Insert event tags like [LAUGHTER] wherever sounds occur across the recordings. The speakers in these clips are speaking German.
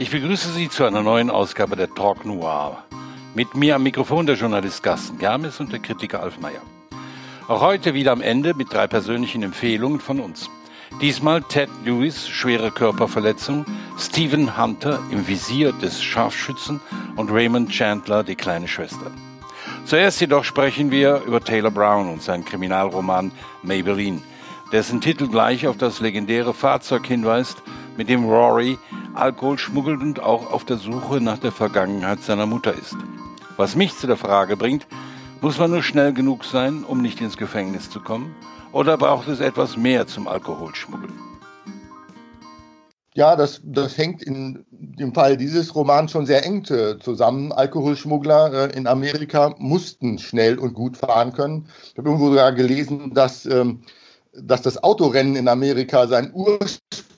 Ich begrüße Sie zu einer neuen Ausgabe der Talk Noir. Mit mir am Mikrofon der Journalist Carsten Germes und der Kritiker Alf Meyer. Auch heute wieder am Ende mit drei persönlichen Empfehlungen von uns. Diesmal Ted Lewis, schwere Körperverletzung, Stephen Hunter im Visier des Scharfschützen und Raymond Chandler, die kleine Schwester. Zuerst jedoch sprechen wir über Taylor Brown und seinen Kriminalroman Maybelline, dessen Titel gleich auf das legendäre Fahrzeug hinweist, mit dem Rory Alkohol schmuggelt und auch auf der Suche nach der Vergangenheit seiner Mutter ist. Was mich zu der Frage bringt, muss man nur schnell genug sein, um nicht ins Gefängnis zu kommen? Oder braucht es etwas mehr zum Alkoholschmuggeln? Ja, das, das hängt in dem Fall dieses Romans schon sehr eng zusammen. Alkoholschmuggler äh, in Amerika mussten schnell und gut fahren können. Ich habe irgendwo sogar gelesen, dass, ähm, dass das Autorennen in Amerika seinen Ursprung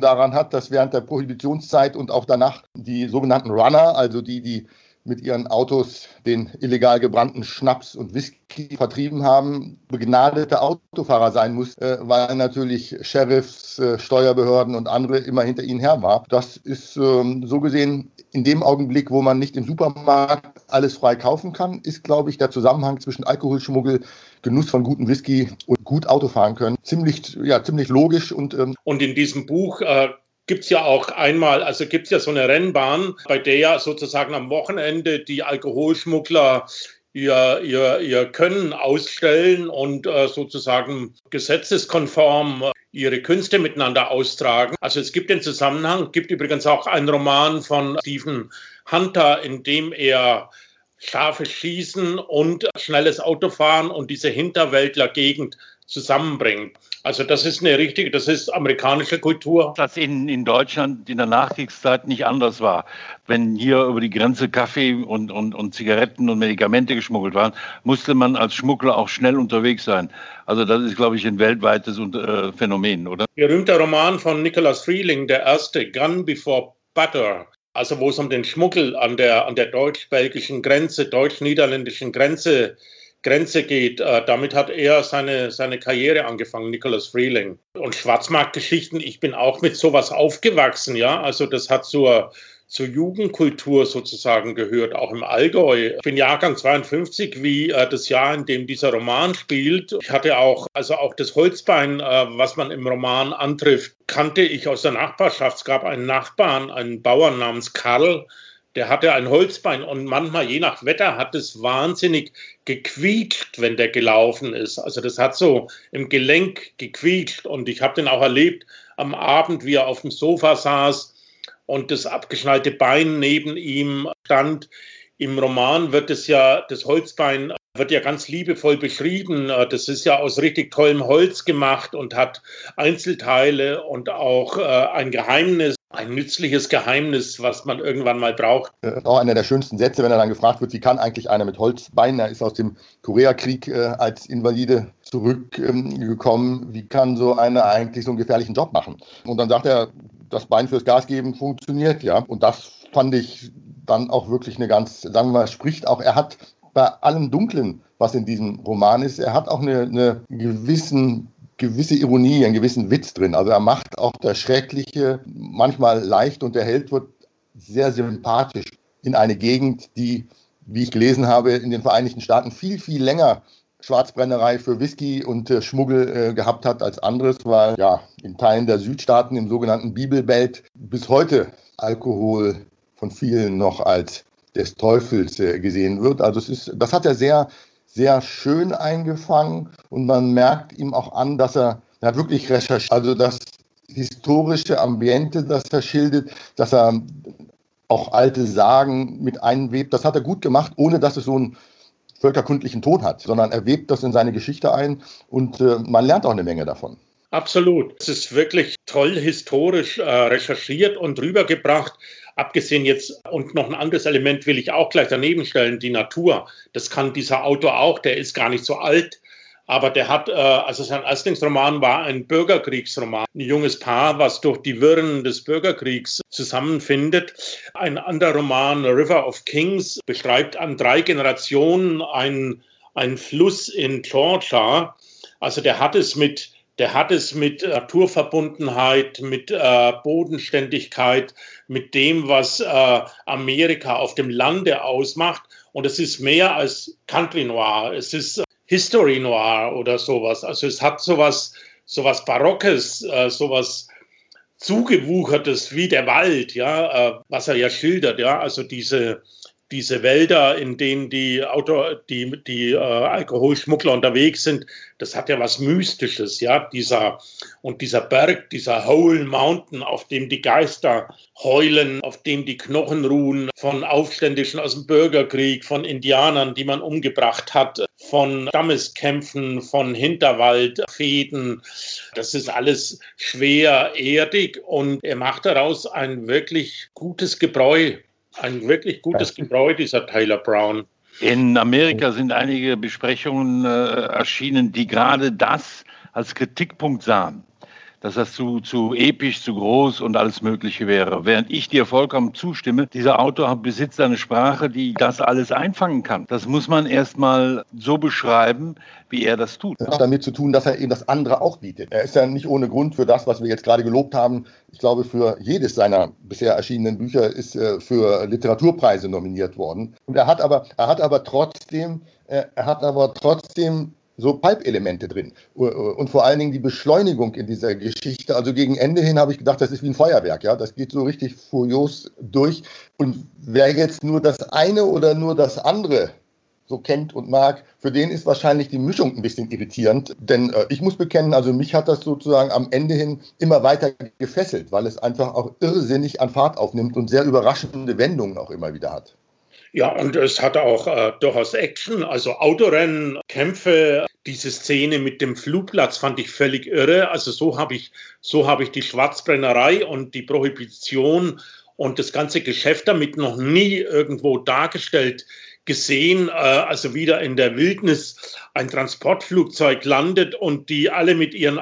daran hat, dass während der Prohibitionszeit und auch danach die sogenannten Runner, also die, die mit ihren Autos den illegal gebrannten Schnaps und Whisky vertrieben haben, begnadete Autofahrer sein muss, äh, weil natürlich Sheriffs, äh, Steuerbehörden und andere immer hinter ihnen her war. Das ist ähm, so gesehen in dem Augenblick, wo man nicht im Supermarkt alles frei kaufen kann, ist, glaube ich, der Zusammenhang zwischen Alkoholschmuggel, Genuss von gutem Whisky und gut Autofahren können ziemlich, ja, ziemlich logisch und ähm und in diesem Buch äh gibt es ja auch einmal, also gibt es ja so eine Rennbahn, bei der ja sozusagen am Wochenende die Alkoholschmuggler ihr, ihr, ihr Können ausstellen und äh, sozusagen gesetzeskonform ihre Künste miteinander austragen. Also es gibt den Zusammenhang, gibt übrigens auch einen Roman von Stephen Hunter, in dem er scharfes Schießen und schnelles Autofahren und diese Hinterwäldler-Gegend zusammenbringt. Also das ist eine richtige, das ist amerikanische Kultur. Das in, in Deutschland in der Nachkriegszeit nicht anders war. Wenn hier über die Grenze Kaffee und, und, und Zigaretten und Medikamente geschmuggelt waren, musste man als Schmuggler auch schnell unterwegs sein. Also das ist, glaube ich, ein weltweites äh, Phänomen, oder? Berühmter Roman von Nicholas Freeling, der erste, Gun Before Butter. Also wo es um den Schmuggel an der, an der deutsch-belgischen Grenze, deutsch-niederländischen Grenze Grenze geht. Äh, damit hat er seine, seine Karriere angefangen, Nicholas Freeling. Und Schwarzmarktgeschichten, ich bin auch mit sowas aufgewachsen, ja. Also das hat zur, zur Jugendkultur sozusagen gehört, auch im Allgäu. Ich bin Jahrgang 52, wie äh, das Jahr, in dem dieser Roman spielt. Ich hatte auch, also auch das Holzbein, äh, was man im Roman antrifft, kannte ich aus der Nachbarschaft. Es gab einen Nachbarn, einen Bauern namens Karl, der hatte ein Holzbein und manchmal, je nach Wetter, hat es wahnsinnig gequietscht, wenn der gelaufen ist. Also das hat so im Gelenk gequietscht und ich habe den auch erlebt am Abend, wie er auf dem Sofa saß und das abgeschnallte Bein neben ihm stand. Im Roman wird es ja, das Holzbein wird ja ganz liebevoll beschrieben. Das ist ja aus richtig tollem Holz gemacht und hat Einzelteile und auch äh, ein Geheimnis ein nützliches Geheimnis, was man irgendwann mal braucht. Das auch einer der schönsten Sätze, wenn er dann gefragt wird, wie kann eigentlich einer mit Holzbeinen, er ist aus dem Koreakrieg äh, als Invalide zurückgekommen, ähm, wie kann so einer eigentlich so einen gefährlichen Job machen? Und dann sagt er, das Bein fürs Gas geben funktioniert, ja. Und das fand ich dann auch wirklich eine ganz, sagen wir mal, spricht auch, er hat bei allem Dunklen, was in diesem Roman ist, er hat auch eine, eine gewissen gewisse Ironie, einen gewissen Witz drin. Also er macht auch das Schreckliche manchmal leicht und der Held wird sehr sympathisch in eine Gegend, die, wie ich gelesen habe, in den Vereinigten Staaten viel, viel länger Schwarzbrennerei für Whisky und äh, Schmuggel äh, gehabt hat als anderes, weil ja in Teilen der Südstaaten im sogenannten Bibelbelt bis heute Alkohol von vielen noch als des Teufels äh, gesehen wird. Also es ist, das hat er sehr sehr schön eingefangen und man merkt ihm auch an, dass er ja, wirklich recherchiert. Also das historische Ambiente, das er schildert, dass er auch alte Sagen mit einwebt, das hat er gut gemacht, ohne dass es so einen völkerkundlichen Ton hat, sondern er webt das in seine Geschichte ein und äh, man lernt auch eine Menge davon. Absolut. Es ist wirklich toll historisch äh, recherchiert und rübergebracht. Abgesehen jetzt, und noch ein anderes Element will ich auch gleich daneben stellen, die Natur. Das kann dieser Autor auch, der ist gar nicht so alt, aber der hat, äh, also sein Erstlingsroman war ein Bürgerkriegsroman. Ein junges Paar, was durch die Wirren des Bürgerkriegs zusammenfindet. Ein anderer Roman, River of Kings, beschreibt an drei Generationen einen, einen Fluss in Georgia. Also der hat es mit der hat es mit Naturverbundenheit, mit äh, Bodenständigkeit, mit dem, was äh, Amerika auf dem Lande ausmacht. Und es ist mehr als Country Noir, es ist History Noir oder sowas. Also es hat sowas, sowas Barockes, äh, sowas zugewuchertes wie der Wald, ja, äh, was er ja schildert, ja, also diese diese Wälder, in denen die, Auto, die, die äh, Alkoholschmuggler unterwegs sind, das hat ja was Mystisches, ja, dieser und dieser Berg, dieser Hole Mountain, auf dem die Geister heulen, auf dem die Knochen ruhen von Aufständischen aus dem Bürgerkrieg, von Indianern, die man umgebracht hat, von Stammeskämpfen, von Hinterwaldfäden. Das ist alles schwer erdig und er macht daraus ein wirklich gutes Gebräu ein wirklich gutes Gebräu, dieser Tyler Brown. In Amerika sind einige Besprechungen äh, erschienen, die gerade das als Kritikpunkt sahen dass das zu, zu episch, zu groß und alles Mögliche wäre. Während ich dir vollkommen zustimme, dieser Autor besitzt eine Sprache, die das alles einfangen kann. Das muss man erstmal so beschreiben, wie er das tut. Das hat damit zu tun, dass er eben das andere auch bietet. Er ist ja nicht ohne Grund für das, was wir jetzt gerade gelobt haben. Ich glaube, für jedes seiner bisher erschienenen Bücher ist äh, für Literaturpreise nominiert worden. Und er hat aber, er hat aber trotzdem, äh, er hat aber trotzdem so Pipe-Elemente drin. Und vor allen Dingen die Beschleunigung in dieser Geschichte. Also gegen Ende hin habe ich gedacht, das ist wie ein Feuerwerk. Ja? Das geht so richtig furios durch. Und wer jetzt nur das eine oder nur das andere so kennt und mag, für den ist wahrscheinlich die Mischung ein bisschen irritierend. Denn äh, ich muss bekennen, also mich hat das sozusagen am Ende hin immer weiter gefesselt, weil es einfach auch irrsinnig an Fahrt aufnimmt und sehr überraschende Wendungen auch immer wieder hat. Ja, und es hat auch äh, durchaus Action, also Autorennen, Kämpfe. Diese Szene mit dem Flugplatz fand ich völlig irre. Also so habe ich, so habe ich die Schwarzbrennerei und die Prohibition und das ganze Geschäft damit noch nie irgendwo dargestellt gesehen, äh, also wieder in der Wildnis ein Transportflugzeug landet und die alle mit ihren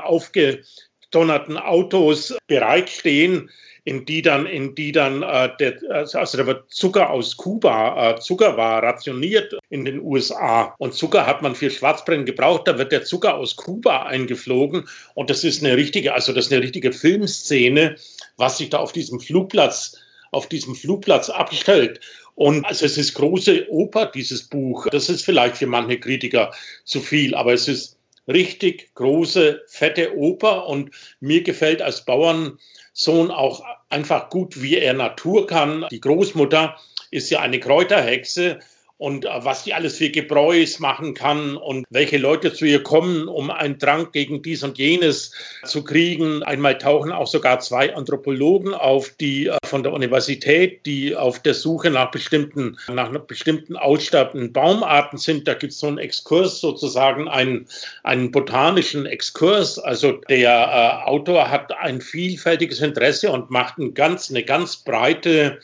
aufgedonnerten Autos bereitstehen in die dann, in die dann äh, der, also da wird Zucker aus Kuba, äh, Zucker war rationiert in den USA und Zucker hat man für Schwarzbrennen gebraucht, da wird der Zucker aus Kuba eingeflogen und das ist eine richtige, also das ist eine richtige Filmszene, was sich da auf diesem Flugplatz auf diesem Flugplatz abstellt. Und also es ist große Oper, dieses Buch. Das ist vielleicht für manche Kritiker zu viel, aber es ist richtig große, fette Oper und mir gefällt als Bauern Sohn auch einfach gut, wie er Natur kann. Die Großmutter ist ja eine Kräuterhexe und äh, was die alles für Gebräus machen kann und welche Leute zu ihr kommen, um einen Trank gegen dies und jenes zu kriegen. Einmal tauchen auch sogar zwei Anthropologen auf, die äh, von der Universität, die auf der Suche nach bestimmten, nach bestimmten aussterbenden Baumarten sind. Da gibt es so einen Exkurs, sozusagen einen, einen botanischen Exkurs. Also der äh, Autor hat ein vielfältiges Interesse und macht ein ganz, eine ganz breite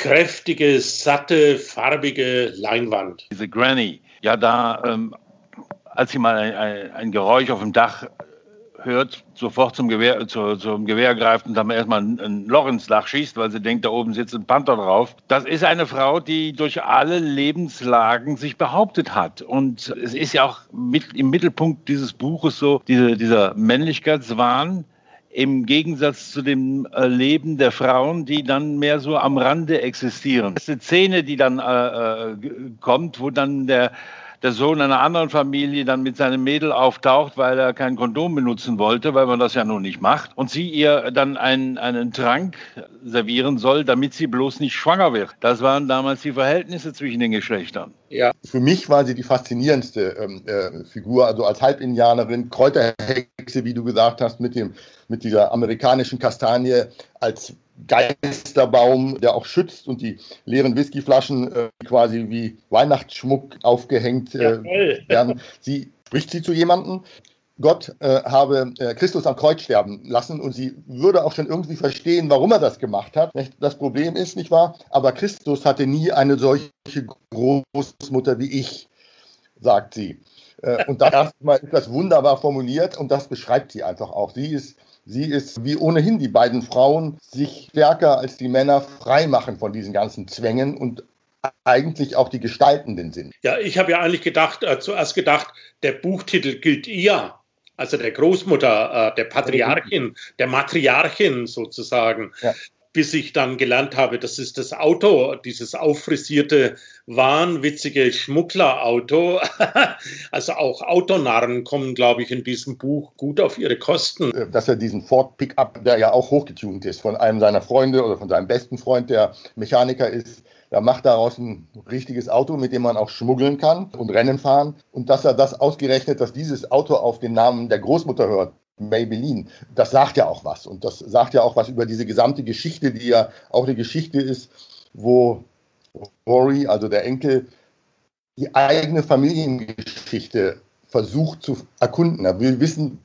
kräftige, satte, farbige Leinwand. Diese Granny, ja, da, ähm, als sie mal ein, ein, ein, Geräusch auf dem Dach hört, sofort zum Gewehr, zu, zum Gewehr greift und dann erstmal ein Loch ins Dach schießt, weil sie denkt, da oben sitzt ein Panther drauf. Das ist eine Frau, die durch alle Lebenslagen sich behauptet hat. Und es ist ja auch mit, im Mittelpunkt dieses Buches so diese, dieser Männlichkeitswahn, im Gegensatz zu dem äh, Leben der Frauen, die dann mehr so am Rande existieren. Das ist eine Szene, die dann äh, äh kommt, wo dann der, der Sohn einer anderen Familie dann mit seinem Mädel auftaucht, weil er kein Kondom benutzen wollte, weil man das ja nun nicht macht. Und sie ihr dann einen, einen Trank servieren soll, damit sie bloß nicht schwanger wird. Das waren damals die Verhältnisse zwischen den Geschlechtern. Ja. Für mich war sie die faszinierendste ähm, äh, Figur, also als Halbindianerin, Kräuterhexe, wie du gesagt hast, mit, dem, mit dieser amerikanischen Kastanie als Geisterbaum, der auch schützt und die leeren Whiskyflaschen äh, quasi wie Weihnachtsschmuck aufgehängt äh, [LAUGHS] werden. Sie spricht sie zu jemandem, Gott äh, habe äh, Christus am Kreuz sterben lassen und sie würde auch schon irgendwie verstehen, warum er das gemacht hat. Das Problem ist, nicht wahr? Aber Christus hatte nie eine solche Großmutter wie ich, sagt sie. Äh, und das [LAUGHS] erstmal ist das wunderbar formuliert und das beschreibt sie einfach auch. Sie ist, sie ist, wie ohnehin die beiden Frauen, sich stärker als die Männer frei machen von diesen ganzen Zwängen und eigentlich auch die Gestaltenden sind. Ja, ich habe ja eigentlich gedacht, äh, zuerst gedacht, der Buchtitel gilt ihr also der Großmutter, äh, der Patriarchin, der Matriarchin sozusagen. Ja bis ich dann gelernt habe, das ist das Auto, dieses auffrisierte, wahnwitzige Schmugglerauto. [LAUGHS] also auch Autonarren kommen, glaube ich, in diesem Buch gut auf ihre Kosten. Äh, dass er diesen Ford Pickup, der ja auch hochgetunt ist, von einem seiner Freunde oder von seinem besten Freund, der Mechaniker ist, da macht daraus ein richtiges Auto, mit dem man auch schmuggeln kann und Rennen fahren. Und dass er das ausgerechnet, dass dieses Auto auf den Namen der Großmutter hört, Maybelline. Das sagt ja auch was. Und das sagt ja auch was über diese gesamte Geschichte, die ja auch eine Geschichte ist, wo Rory, also der Enkel, die eigene Familiengeschichte versucht zu erkunden. Er will wissen,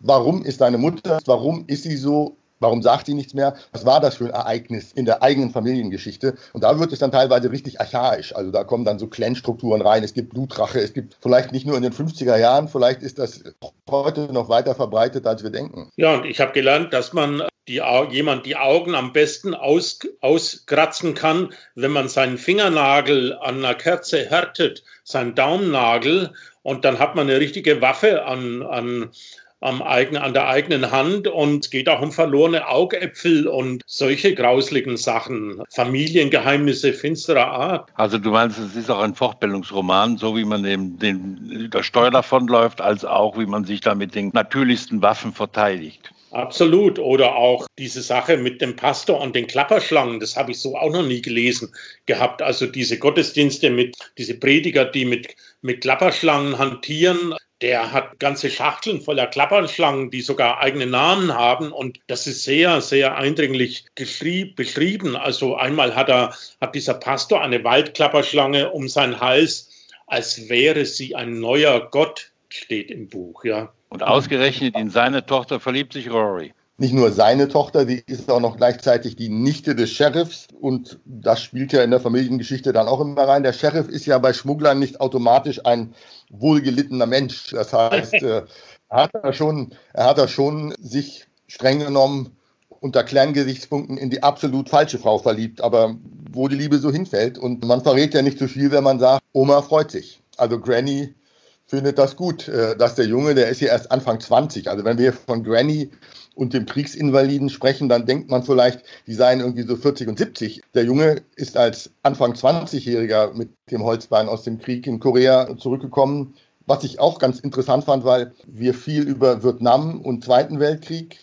warum ist deine Mutter, warum ist sie so, Warum sagt sie nichts mehr? Was war das für ein Ereignis in der eigenen Familiengeschichte? Und da wird es dann teilweise richtig archaisch. Also da kommen dann so Clan-Strukturen rein. Es gibt Blutrache. Es gibt vielleicht nicht nur in den 50er Jahren, vielleicht ist das heute noch weiter verbreitet, als wir denken. Ja, und ich habe gelernt, dass man die, jemand die Augen am besten aus, auskratzen kann, wenn man seinen Fingernagel an einer Kerze härtet, seinen Daumennagel, und dann hat man eine richtige Waffe an, an am eigenen, an der eigenen Hand und es geht auch um verlorene Augäpfel und solche grausligen Sachen, Familiengeheimnisse finsterer Art. Also du meinst, es ist auch ein Fortbildungsroman, so wie man dem, dem der Steuer davonläuft, als auch wie man sich da mit den natürlichsten Waffen verteidigt. Absolut. Oder auch diese Sache mit dem Pastor und den Klapperschlangen, das habe ich so auch noch nie gelesen gehabt. Also diese Gottesdienste mit, diese Prediger, die mit, mit Klapperschlangen hantieren, der hat ganze Schachteln voller Klapperschlangen, die sogar eigene Namen haben. Und das ist sehr, sehr eindringlich beschrieben. Also einmal hat er, hat dieser Pastor eine Waldklapperschlange um seinen Hals, als wäre sie ein neuer Gott, steht im Buch, ja. Und ausgerechnet in seine Tochter verliebt sich Rory nicht nur seine Tochter, die ist auch noch gleichzeitig die Nichte des Sheriffs. Und das spielt ja in der Familiengeschichte dann auch immer rein. Der Sheriff ist ja bei Schmugglern nicht automatisch ein wohlgelittener Mensch. Das heißt, äh, er hat da schon, er hat da schon sich streng genommen unter Kerngesichtspunkten in die absolut falsche Frau verliebt, aber wo die Liebe so hinfällt. Und man verrät ja nicht so viel, wenn man sagt, Oma freut sich. Also Granny findet das gut, äh, dass der Junge, der ist ja erst Anfang 20. Also wenn wir von Granny und dem Kriegsinvaliden sprechen, dann denkt man vielleicht, die seien irgendwie so 40 und 70. Der Junge ist als Anfang 20-Jähriger mit dem Holzbein aus dem Krieg in Korea zurückgekommen. Was ich auch ganz interessant fand, weil wir viel über Vietnam und Zweiten Weltkrieg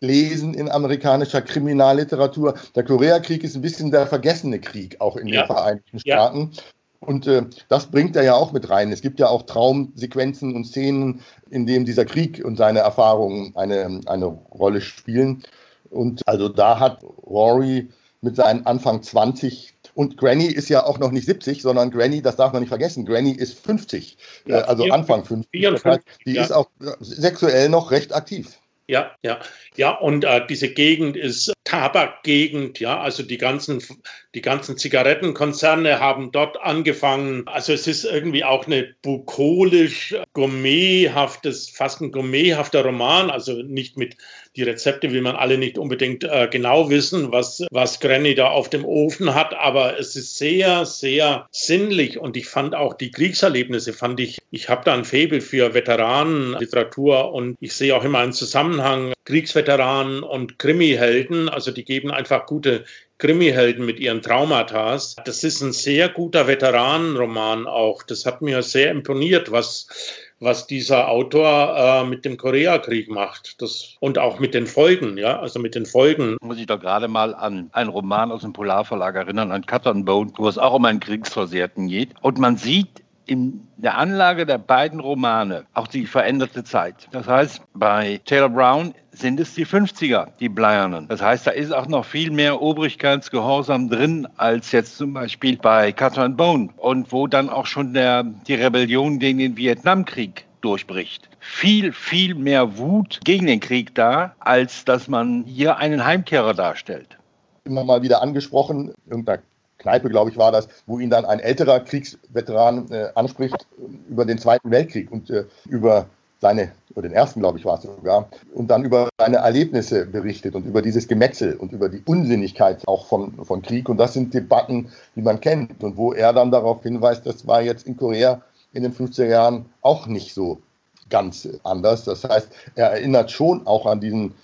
lesen in amerikanischer Kriminalliteratur. Der Koreakrieg ist ein bisschen der vergessene Krieg, auch in ja. den Vereinigten Staaten. Ja. Und äh, das bringt er ja auch mit rein. Es gibt ja auch Traumsequenzen und Szenen, in denen dieser Krieg und seine Erfahrungen eine, eine Rolle spielen. Und also da hat Rory mit seinen Anfang 20 und Granny ist ja auch noch nicht 70, sondern Granny, das darf man nicht vergessen, Granny ist 50, ja, äh, also 54, Anfang 50. 54, die ja. ist auch sexuell noch recht aktiv. Ja, ja, ja, und äh, diese Gegend ist Tabakgegend, ja, also die ganzen, die ganzen Zigarettenkonzerne haben dort angefangen. Also es ist irgendwie auch eine bukolisch gourmethaftes, fast ein gourmethafter Roman, also nicht mit die Rezepte will man alle nicht unbedingt äh, genau wissen, was, was Granny da auf dem Ofen hat, aber es ist sehr, sehr sinnlich. Und ich fand auch die Kriegserlebnisse, fand ich, ich habe da ein Faible für Veteranenliteratur. Und ich sehe auch immer einen Zusammenhang Kriegsveteranen und Krimihelden, also die geben einfach gute Krimihelden mit ihren Traumata. Das ist ein sehr guter Veteranenroman auch. Das hat mir sehr imponiert, was was dieser Autor äh, mit dem Koreakrieg macht. Das, und auch mit den Folgen, ja, also mit den Folgen. Muss ich doch gerade mal an einen Roman aus dem Polarverlag erinnern, an Cut and Bone, wo es auch um einen Kriegsversehrten geht. Und man sieht in der Anlage der beiden Romane auch die veränderte Zeit. Das heißt, bei Taylor Brown sind es die 50er, die Bleiernen. Das heißt, da ist auch noch viel mehr Obrigkeitsgehorsam drin als jetzt zum Beispiel bei and Bone und wo dann auch schon der, die Rebellion gegen den Vietnamkrieg durchbricht. Viel, viel mehr Wut gegen den Krieg da, als dass man hier einen Heimkehrer darstellt. Immer mal wieder angesprochen, irgendeiner Kneipe, glaube ich, war das, wo ihn dann ein älterer Kriegsveteran äh, anspricht über den Zweiten Weltkrieg und äh, über seine, oder den ersten, glaube ich, war es sogar, und dann über seine Erlebnisse berichtet und über dieses Gemetzel und über die Unsinnigkeit auch von, von Krieg. Und das sind Debatten, die man kennt und wo er dann darauf hinweist, das war jetzt in Korea in den 50er Jahren auch nicht so ganz anders. Das heißt, er erinnert schon auch an diesen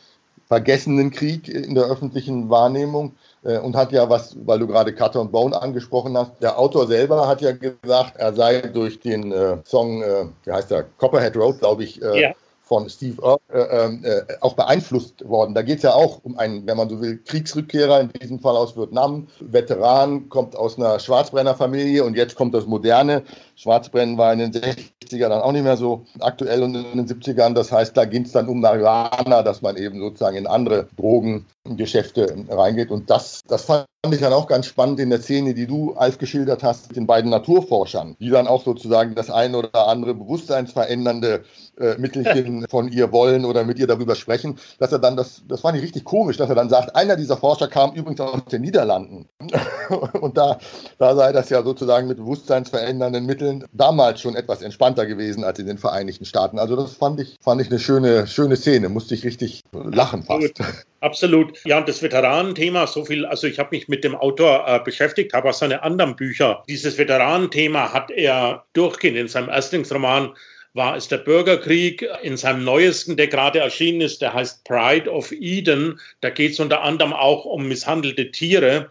vergessenen Krieg in der öffentlichen Wahrnehmung äh, und hat ja was, weil du gerade Cutter und Bone angesprochen hast, der Autor selber hat ja gesagt, er sei durch den äh, Song, äh, wie heißt der, Copperhead Road, glaube ich, äh, ja von Steve Earle äh, äh, auch beeinflusst worden. Da geht es ja auch um einen, wenn man so will, Kriegsrückkehrer, in diesem Fall aus Vietnam, Veteran, kommt aus einer Schwarzbrennerfamilie und jetzt kommt das Moderne. Schwarzbrennen war in den 60er dann auch nicht mehr so aktuell und in den 70ern. Das heißt, da ging es dann um Marihuana, dass man eben sozusagen in andere Drogengeschäfte reingeht. Und das, das fand ich dann auch ganz spannend in der Szene, die du, Alf, geschildert hast, mit den beiden Naturforschern, die dann auch sozusagen das eine oder andere bewusstseinsverändernde äh, Mittelchen [LAUGHS] von ihr wollen oder mit ihr darüber sprechen, dass er dann, das, das fand ich richtig komisch, dass er dann sagt, einer dieser Forscher kam übrigens aus den Niederlanden. [LAUGHS] Und da, da sei das ja sozusagen mit bewusstseinsverändernden Mitteln damals schon etwas entspannter gewesen als in den Vereinigten Staaten. Also das fand ich, fand ich eine schöne, schöne Szene, musste ich richtig lachen fast. Absolut. Ja, und das Veteranenthema, so viel, also ich habe mich mit dem Autor äh, beschäftigt, habe auch seine anderen Bücher. Dieses Veteranenthema hat er durchgehend in seinem Erstlingsroman war es der Bürgerkrieg. In seinem neuesten, der gerade erschienen ist, der heißt Pride of Eden. Da geht es unter anderem auch um misshandelte Tiere.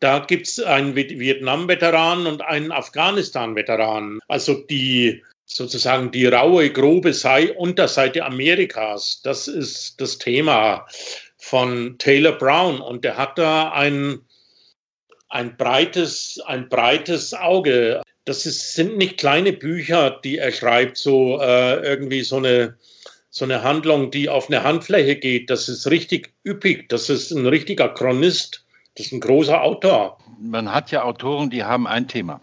Da gibt es einen Vietnam-Veteran und einen Afghanistan-Veteran. Also die sozusagen die raue, grobe Sei Unterseite Amerikas. Das ist das Thema von Taylor Brown. Und der hat da ein, ein, breites, ein breites Auge. Das ist, sind nicht kleine Bücher, die er schreibt, so äh, irgendwie so eine, so eine Handlung, die auf eine Handfläche geht. Das ist richtig üppig. Das ist ein richtiger Chronist. Das ist ein großer Autor. Man hat ja Autoren, die haben ein Thema.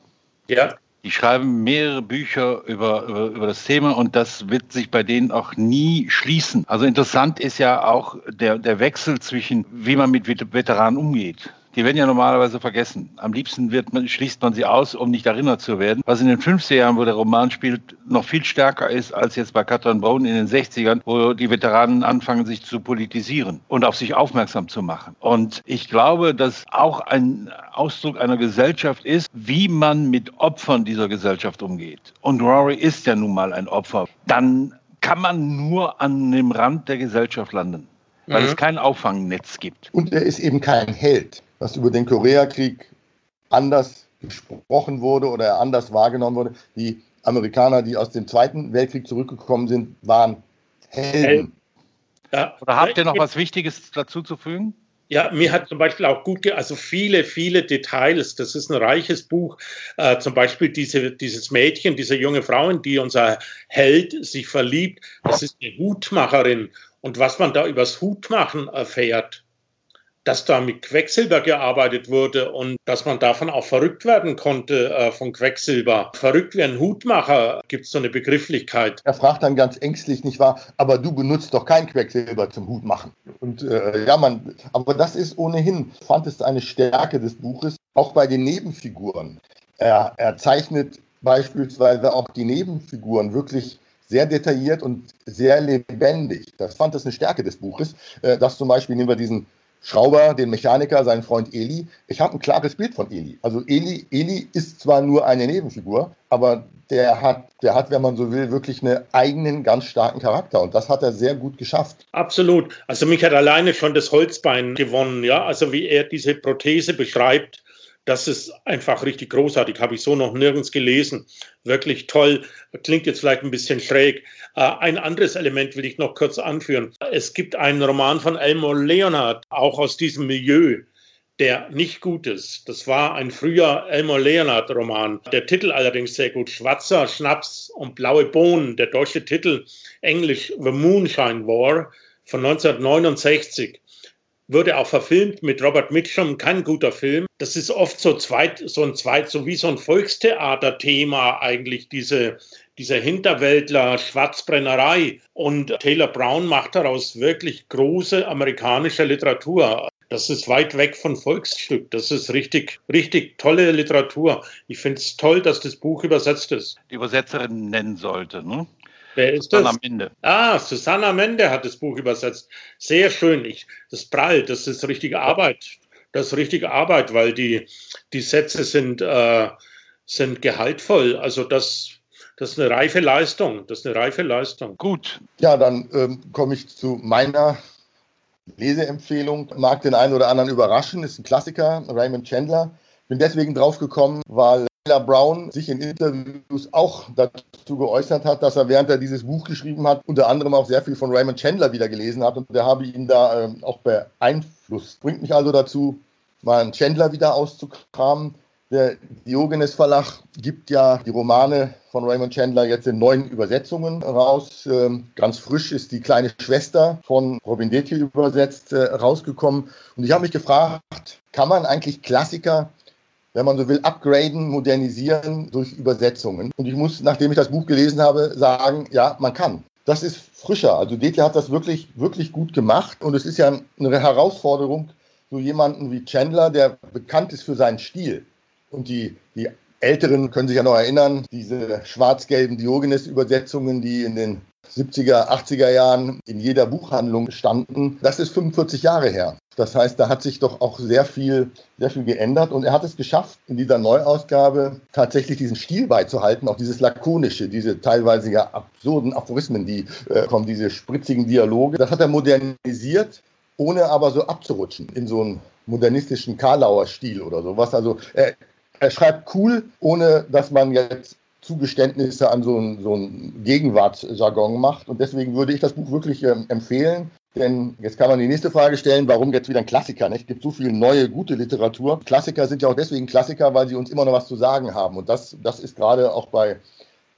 Ja. Die schreiben mehrere Bücher über, über, über das Thema und das wird sich bei denen auch nie schließen. Also interessant ist ja auch der, der Wechsel zwischen, wie man mit Veteranen umgeht die werden ja normalerweise vergessen. Am liebsten wird man, schließt man sie aus, um nicht erinnert zu werden. Was in den 50er Jahren, wo der Roman spielt, noch viel stärker ist als jetzt bei Catherine Brown in den 60ern, wo die Veteranen anfangen, sich zu politisieren und auf sich aufmerksam zu machen. Und ich glaube, dass auch ein Ausdruck einer Gesellschaft ist, wie man mit Opfern dieser Gesellschaft umgeht. Und Rory ist ja nun mal ein Opfer. Dann kann man nur an dem Rand der Gesellschaft landen weil mhm. es kein Auffangnetz gibt. Und er ist eben kein Held dass über den Koreakrieg anders gesprochen wurde oder anders wahrgenommen wurde. Die Amerikaner, die aus dem Zweiten Weltkrieg zurückgekommen sind, waren Helden. Ja. Oder habt ihr noch was Wichtiges dazu zu fügen? Ja, mir hat zum Beispiel auch gut, also viele, viele Details. Das ist ein reiches Buch. Äh, zum Beispiel diese, dieses Mädchen, diese junge Frau, in die unser Held sich verliebt. Das ist eine Hutmacherin. Und was man da übers Hutmachen erfährt, dass da mit Quecksilber gearbeitet wurde und dass man davon auch verrückt werden konnte äh, von Quecksilber. Verrückt wie ein Hutmacher gibt es so eine Begrifflichkeit. Er fragt dann ganz ängstlich, nicht wahr, aber du benutzt doch kein Quecksilber zum Hutmachen. Und äh, ja, man, aber das ist ohnehin, fand es eine Stärke des Buches, auch bei den Nebenfiguren. Er, er zeichnet beispielsweise auch die Nebenfiguren wirklich sehr detailliert und sehr lebendig. Das fand es eine Stärke des Buches, äh, dass zum Beispiel nehmen wir diesen Schrauber, den Mechaniker, seinen Freund Eli. Ich habe ein klares Bild von Eli. Also Eli, Eli ist zwar nur eine Nebenfigur, aber der hat, der hat, wenn man so will, wirklich einen eigenen, ganz starken Charakter. Und das hat er sehr gut geschafft. Absolut. Also mich hat alleine schon das Holzbein gewonnen, ja. Also wie er diese Prothese beschreibt, das ist einfach richtig großartig, habe ich so noch nirgends gelesen. Wirklich toll, klingt jetzt vielleicht ein bisschen schräg. Äh, ein anderes Element will ich noch kurz anführen. Es gibt einen Roman von Elmore Leonard, auch aus diesem Milieu, der nicht gut ist. Das war ein früher Elmore Leonard-Roman. Der Titel allerdings sehr gut. Schwarzer Schnaps und blaue Bohnen. Der deutsche Titel, englisch The Moonshine War von 1969 wurde auch verfilmt mit Robert Mitchum, kein guter Film. Das ist oft so zweit, so ein zweit, so wie so ein Volkstheater-Thema eigentlich, diese, dieser Hinterwäldler Schwarzbrennerei. Und Taylor Brown macht daraus wirklich große amerikanische Literatur. Das ist weit weg von Volksstück. Das ist richtig, richtig tolle Literatur. Ich finde es toll, dass das Buch übersetzt ist. Die Übersetzerin nennen sollte, ne? Wer ist Susanna das? Mende. Ah, Susanna Mende hat das Buch übersetzt. Sehr schön. Ich, das prallt, das ist richtige Arbeit. Das ist richtige Arbeit, weil die, die Sätze sind, äh, sind gehaltvoll. Also das, das ist eine reife Leistung. Das ist eine reife Leistung. Gut. Ja, dann ähm, komme ich zu meiner Leseempfehlung. Mag den einen oder anderen überraschen, ist ein Klassiker, Raymond Chandler. Bin deswegen drauf gekommen, weil Brown sich in Interviews auch dazu geäußert hat, dass er während er dieses Buch geschrieben hat, unter anderem auch sehr viel von Raymond Chandler wieder gelesen hat und der habe ihn da äh, auch beeinflusst. Bringt mich also dazu, mal einen Chandler wieder auszukramen. Der Diogenes Verlag gibt ja die Romane von Raymond Chandler jetzt in neun Übersetzungen raus. Ähm, ganz frisch ist die kleine Schwester von Robin Detje übersetzt äh, rausgekommen. Und ich habe mich gefragt, kann man eigentlich Klassiker wenn man so will, upgraden, modernisieren durch Übersetzungen. Und ich muss, nachdem ich das Buch gelesen habe, sagen, ja, man kann. Das ist frischer. Also Detje hat das wirklich, wirklich gut gemacht. Und es ist ja eine Herausforderung, so jemanden wie Chandler, der bekannt ist für seinen Stil. Und die, die Älteren können sich ja noch erinnern, diese schwarz-gelben Diogenes-Übersetzungen, die in den 70er, 80er Jahren in jeder Buchhandlung standen. Das ist 45 Jahre her. Das heißt, da hat sich doch auch sehr viel, sehr viel geändert und er hat es geschafft, in dieser Neuausgabe tatsächlich diesen Stil beizuhalten, auch dieses lakonische, diese teilweise ja absurden Aphorismen, die äh, kommen, diese spritzigen Dialoge. Das hat er modernisiert, ohne aber so abzurutschen in so einen modernistischen Karlauer Stil oder sowas. Also er, er schreibt cool, ohne dass man jetzt Zugeständnisse an so ein, so ein Gegenwartsjargon macht. Und deswegen würde ich das Buch wirklich ähm, empfehlen. Denn jetzt kann man die nächste Frage stellen, warum jetzt wieder ein Klassiker? Nicht? Es gibt so viel neue, gute Literatur. Klassiker sind ja auch deswegen Klassiker, weil sie uns immer noch was zu sagen haben. Und das, das ist gerade auch bei,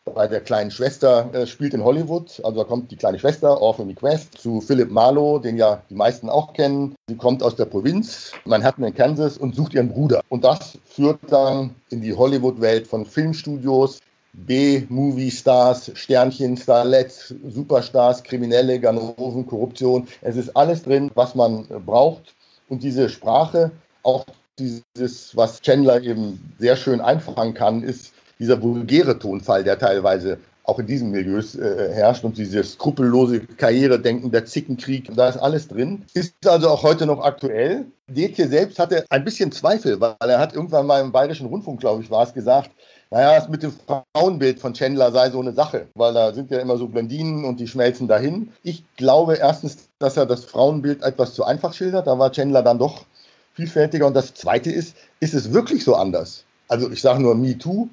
bei der kleinen Schwester, äh, spielt in Hollywood. Also da kommt die kleine Schwester, Orphan Quest, zu Philip Marlowe, den ja die meisten auch kennen. Sie kommt aus der Provinz, Manhattan in Kansas, und sucht ihren Bruder. Und das führt dann in die Hollywood-Welt von Filmstudios, B-Movie-Stars, Sternchen, Starlets, Superstars, Kriminelle, Ganoven, Korruption. Es ist alles drin, was man braucht. Und diese Sprache, auch dieses, was Chandler eben sehr schön einfangen kann, ist dieser vulgäre Tonfall, der teilweise auch in diesen Milieus äh, herrscht und dieses skrupellose Karrieredenken, der Zickenkrieg, da ist alles drin. Ist also auch heute noch aktuell. Detje selbst hatte ein bisschen Zweifel, weil er hat irgendwann mal im Bayerischen Rundfunk, glaube ich, war es gesagt, naja, das mit dem Frauenbild von Chandler sei so eine Sache, weil da sind ja immer so Blondinen und die schmelzen dahin. Ich glaube erstens, dass er das Frauenbild etwas zu einfach schildert. Da war Chandler dann doch vielfältiger. Und das Zweite ist, ist es wirklich so anders? Also ich sage nur, Me Too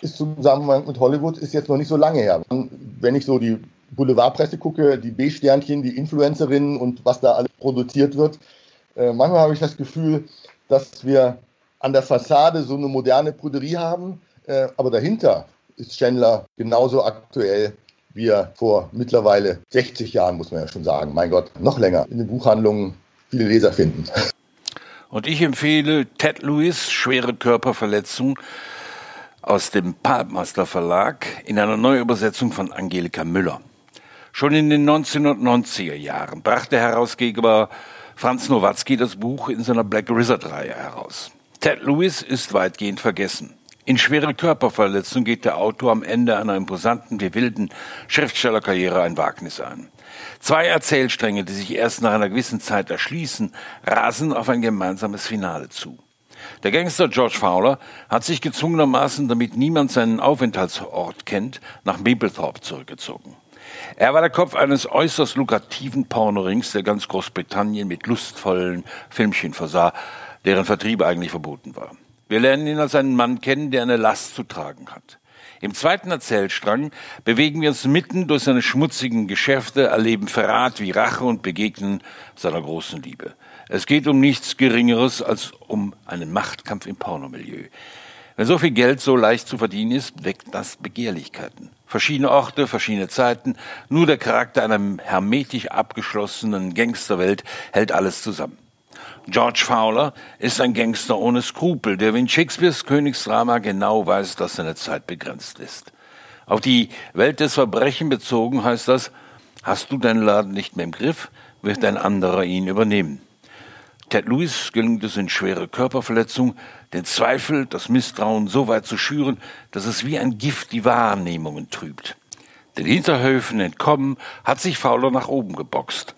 ist zusammen mit Hollywood ist jetzt noch nicht so lange her. Wenn ich so die Boulevardpresse gucke, die B-Sternchen, die Influencerinnen und was da alles produziert wird, äh, manchmal habe ich das Gefühl, dass wir an der Fassade so eine moderne Pruderie haben, äh, aber dahinter ist Chandler genauso aktuell, wie er vor mittlerweile 60 Jahren, muss man ja schon sagen, mein Gott, noch länger in den Buchhandlungen viele Leser finden. Und ich empfehle Ted Lewis, schwere Körperverletzung aus dem Palmaster Verlag in einer Neuübersetzung von Angelika Müller. Schon in den 1990er Jahren brachte Herausgeber Franz Nowatzki das Buch in seiner Black Wizard-Reihe heraus. Ted Lewis ist weitgehend vergessen. In schwere Körperverletzung geht der Autor am Ende einer imposanten wie wilden Schriftstellerkarriere ein Wagnis ein. Zwei Erzählstränge, die sich erst nach einer gewissen Zeit erschließen, rasen auf ein gemeinsames Finale zu. Der Gangster George Fowler hat sich gezwungenermaßen, damit niemand seinen Aufenthaltsort kennt, nach Maplethorpe zurückgezogen. Er war der Kopf eines äußerst lukrativen Pornorings, der ganz Großbritannien mit lustvollen Filmchen versah, deren Vertrieb eigentlich verboten war. Wir lernen ihn als einen Mann kennen, der eine Last zu tragen hat. Im zweiten Erzählstrang bewegen wir uns mitten durch seine schmutzigen Geschäfte, erleben Verrat wie Rache und begegnen seiner großen Liebe. Es geht um nichts Geringeres als um einen Machtkampf im Pornomilieu. Wenn so viel Geld so leicht zu verdienen ist, weckt das Begehrlichkeiten. Verschiedene Orte, verschiedene Zeiten, nur der Charakter einer hermetisch abgeschlossenen Gangsterwelt hält alles zusammen. George Fowler ist ein Gangster ohne Skrupel, der wie in Shakespeares Königsdrama genau weiß, dass seine Zeit begrenzt ist. Auf die Welt des Verbrechens bezogen heißt das, hast du deinen Laden nicht mehr im Griff, wird ein anderer ihn übernehmen. Ted Lewis gelingt es in schwere Körperverletzung, den Zweifel, das Misstrauen so weit zu schüren, dass es wie ein Gift die Wahrnehmungen trübt. Den Hinterhöfen entkommen, hat sich Fowler nach oben geboxt,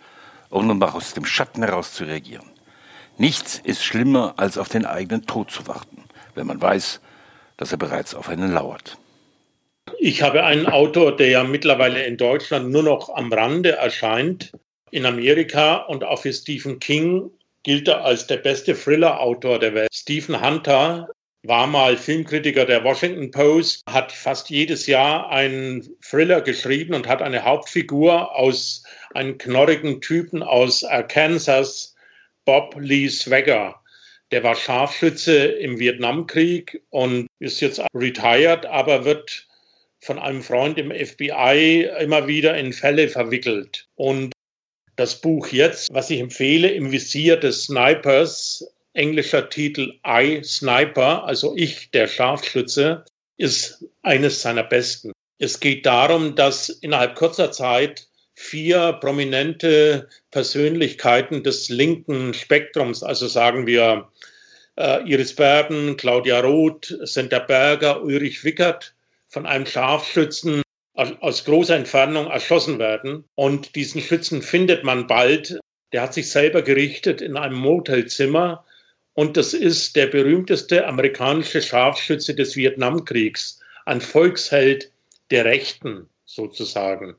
um nun aus dem Schatten heraus zu reagieren. Nichts ist schlimmer, als auf den eigenen Tod zu warten, wenn man weiß, dass er bereits auf einen lauert. Ich habe einen Autor, der ja mittlerweile in Deutschland nur noch am Rande erscheint, in Amerika und auch für Stephen King gilt er als der beste Thriller-Autor der Welt. Stephen Hunter war mal Filmkritiker der Washington Post, hat fast jedes Jahr einen Thriller geschrieben und hat eine Hauptfigur aus einem knorrigen Typen aus Arkansas, Bob Lee Swagger. Der war Scharfschütze im Vietnamkrieg und ist jetzt retired, aber wird von einem Freund im FBI immer wieder in Fälle verwickelt. Und das Buch jetzt, was ich empfehle, im Visier des Snipers, englischer Titel I Sniper, also ich, der Scharfschütze, ist eines seiner besten. Es geht darum, dass innerhalb kurzer Zeit vier prominente Persönlichkeiten des linken Spektrums, also sagen wir äh, Iris Berben, Claudia Roth, Senta Berger, Ulrich Wickert, von einem Scharfschützen aus großer Entfernung erschossen werden. Und diesen Schützen findet man bald. Der hat sich selber gerichtet in einem Motelzimmer und das ist der berühmteste amerikanische Scharfschütze des Vietnamkriegs, ein Volksheld der Rechten sozusagen.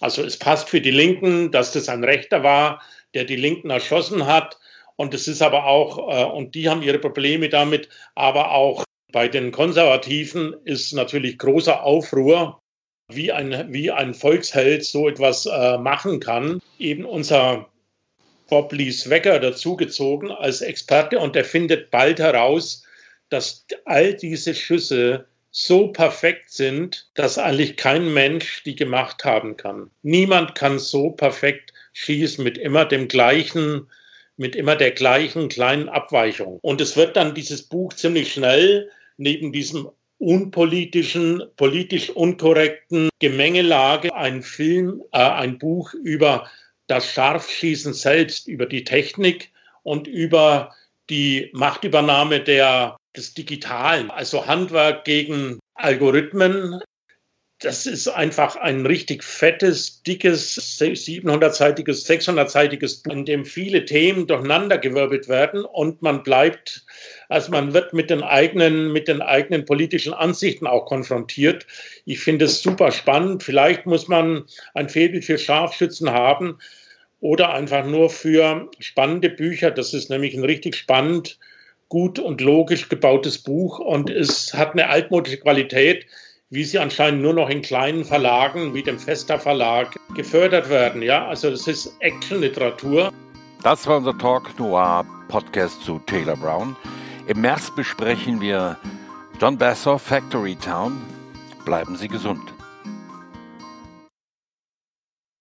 Also es passt für die Linken, dass das ein Rechter war, der die Linken erschossen hat. Und es ist aber auch, äh, und die haben ihre Probleme damit, aber auch bei den Konservativen ist natürlich großer Aufruhr, wie ein, wie ein Volksheld so etwas äh, machen kann. Eben unser Bob Lee Swagger dazugezogen als Experte und er findet bald heraus, dass all diese Schüsse so perfekt sind, dass eigentlich kein Mensch die gemacht haben kann. Niemand kann so perfekt schießen mit immer dem gleichen, mit immer der gleichen kleinen Abweichung. Und es wird dann dieses Buch ziemlich schnell neben diesem unpolitischen, politisch unkorrekten Gemengelage ein Film, äh, ein Buch über das Scharfschießen selbst, über die Technik und über die Machtübernahme der, des Digitalen, also Handwerk gegen Algorithmen. Das ist einfach ein richtig fettes, dickes, 700-seitiges, 600-seitiges Buch, in dem viele Themen durcheinandergewirbelt werden und man bleibt, also man wird mit den eigenen, mit den eigenen politischen Ansichten auch konfrontiert. Ich finde es super spannend. Vielleicht muss man ein Faible für Scharfschützen haben, oder einfach nur für spannende Bücher. Das ist nämlich ein richtig spannend, gut und logisch gebautes Buch und es hat eine altmodische Qualität, wie sie anscheinend nur noch in kleinen Verlagen wie dem Fester Verlag gefördert werden. Ja, also das ist Actionliteratur. Das war unser Talk Noir Podcast zu Taylor Brown. Im März besprechen wir John Bassoff Factory Town. Bleiben Sie gesund.